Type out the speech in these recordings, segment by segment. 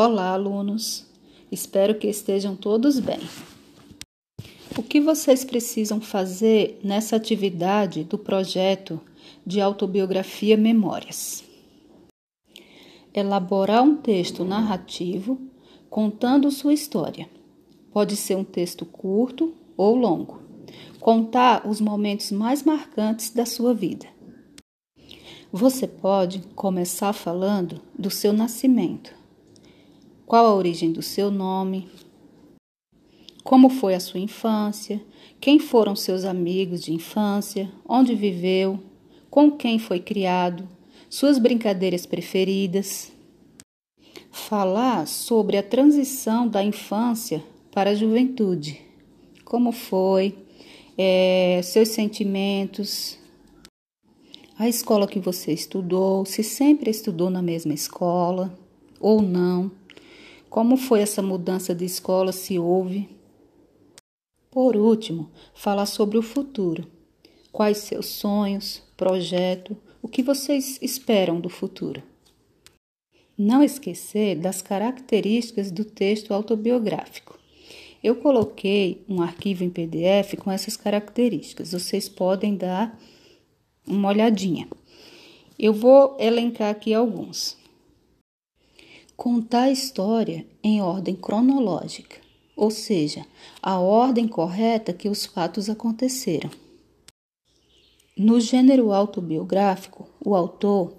Olá, alunos. Espero que estejam todos bem. O que vocês precisam fazer nessa atividade do projeto de autobiografia Memórias? Elaborar um texto narrativo contando sua história. Pode ser um texto curto ou longo. Contar os momentos mais marcantes da sua vida. Você pode começar falando do seu nascimento. Qual a origem do seu nome? Como foi a sua infância? Quem foram seus amigos de infância? Onde viveu? Com quem foi criado? Suas brincadeiras preferidas? Falar sobre a transição da infância para a juventude. Como foi? É, seus sentimentos, a escola que você estudou, se sempre estudou na mesma escola ou não, como foi essa mudança de escola, se houve. Por último, falar sobre o futuro. Quais seus sonhos, projeto, o que vocês esperam do futuro. Não esquecer das características do texto autobiográfico. Eu coloquei um arquivo em PDF com essas características. Vocês podem dar uma olhadinha. Eu vou elencar aqui alguns. Contar a história em ordem cronológica, ou seja, a ordem correta que os fatos aconteceram. No gênero autobiográfico, o autor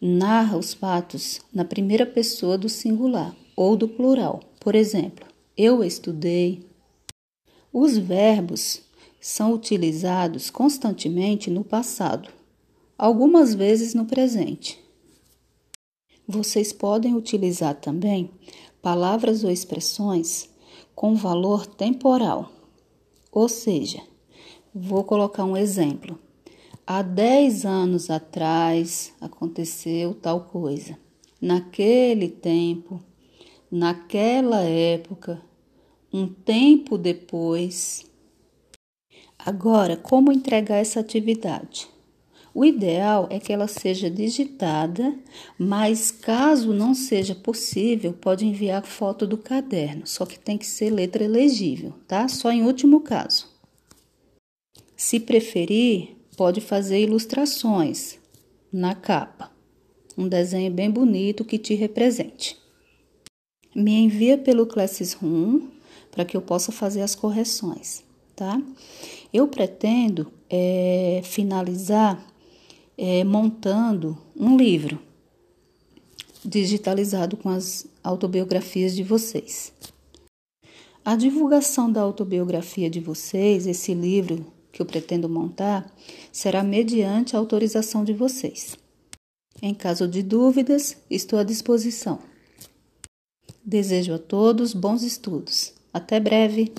narra os fatos na primeira pessoa do singular ou do plural. Por exemplo, eu estudei. Os verbos são utilizados constantemente no passado, algumas vezes no presente. Vocês podem utilizar também palavras ou expressões com valor temporal. Ou seja, vou colocar um exemplo. Há 10 anos atrás aconteceu tal coisa. Naquele tempo, naquela época, um tempo depois. Agora, como entregar essa atividade? O ideal é que ela seja digitada, mas caso não seja possível, pode enviar foto do caderno, só que tem que ser letra legível, tá? Só em último caso. Se preferir, pode fazer ilustrações na capa. Um desenho bem bonito que te represente. Me envia pelo Classroom para que eu possa fazer as correções, tá? Eu pretendo é, finalizar é, montando um livro digitalizado com as autobiografias de vocês. A divulgação da autobiografia de vocês, esse livro que eu pretendo montar, será mediante a autorização de vocês. Em caso de dúvidas, estou à disposição. Desejo a todos bons estudos. Até breve!